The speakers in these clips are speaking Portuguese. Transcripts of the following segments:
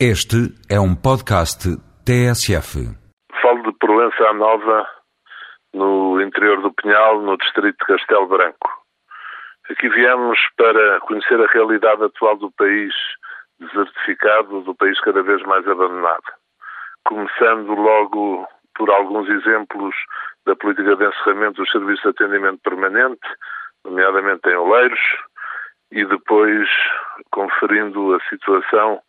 Este é um podcast TSF. Falo de Proença Nova, no interior do Pinhal, no distrito de Castelo Branco. Aqui viemos para conhecer a realidade atual do país desertificado, do país cada vez mais abandonado. Começando logo por alguns exemplos da política de encerramento dos serviços de atendimento permanente, nomeadamente em Oleiros, e depois conferindo a situação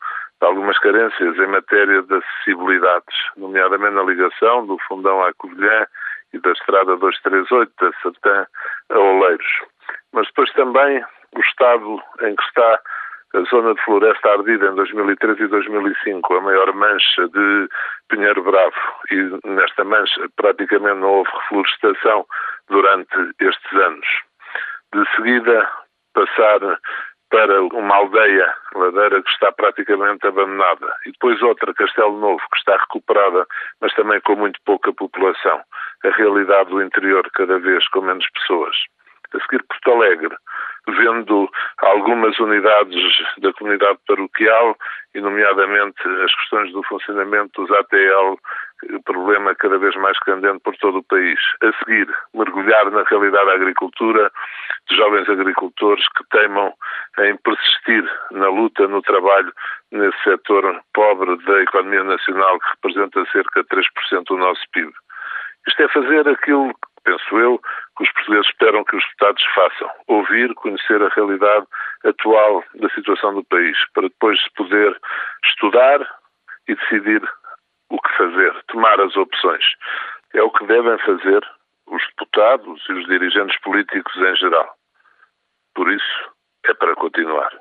algumas carências em matéria de acessibilidades, nomeadamente na ligação do Fundão à Covilhã e da Estrada 238 da Sertã a Oleiros. Mas depois também o estado em que está a zona de floresta ardida em 2003 e 2005, a maior mancha de Pinheiro Bravo, e nesta mancha praticamente não houve reflorestação durante estes anos. De seguida, passar para uma aldeia ladeira que está praticamente abandonada e depois outra, Castelo Novo, que está recuperada, mas também com muito pouca população. A realidade do interior cada vez com menos pessoas. A seguir, Porto Alegre, vendo algumas unidades da comunidade paroquial e, nomeadamente, as questões do funcionamento dos ATL, problema cada vez mais candente por todo o país. A seguir, mergulhar na realidade da agricultura, de jovens agricultores que teimam em persistir na luta, no trabalho, nesse setor pobre da economia nacional que representa cerca de 3% do nosso PIB. Isto é fazer aquilo penso eu, que os portugueses esperam que os deputados façam. Ouvir, conhecer a realidade atual da situação do país, para depois poder estudar e decidir o que fazer, tomar as opções. É o que devem fazer os deputados e os dirigentes políticos em geral. Por isso, é para continuar.